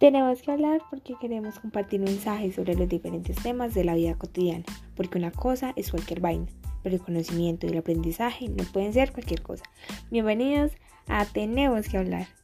Tenemos que hablar porque queremos compartir mensajes sobre los diferentes temas de la vida cotidiana, porque una cosa es cualquier vaina, pero el conocimiento y el aprendizaje no pueden ser cualquier cosa. Bienvenidos a Tenemos que hablar.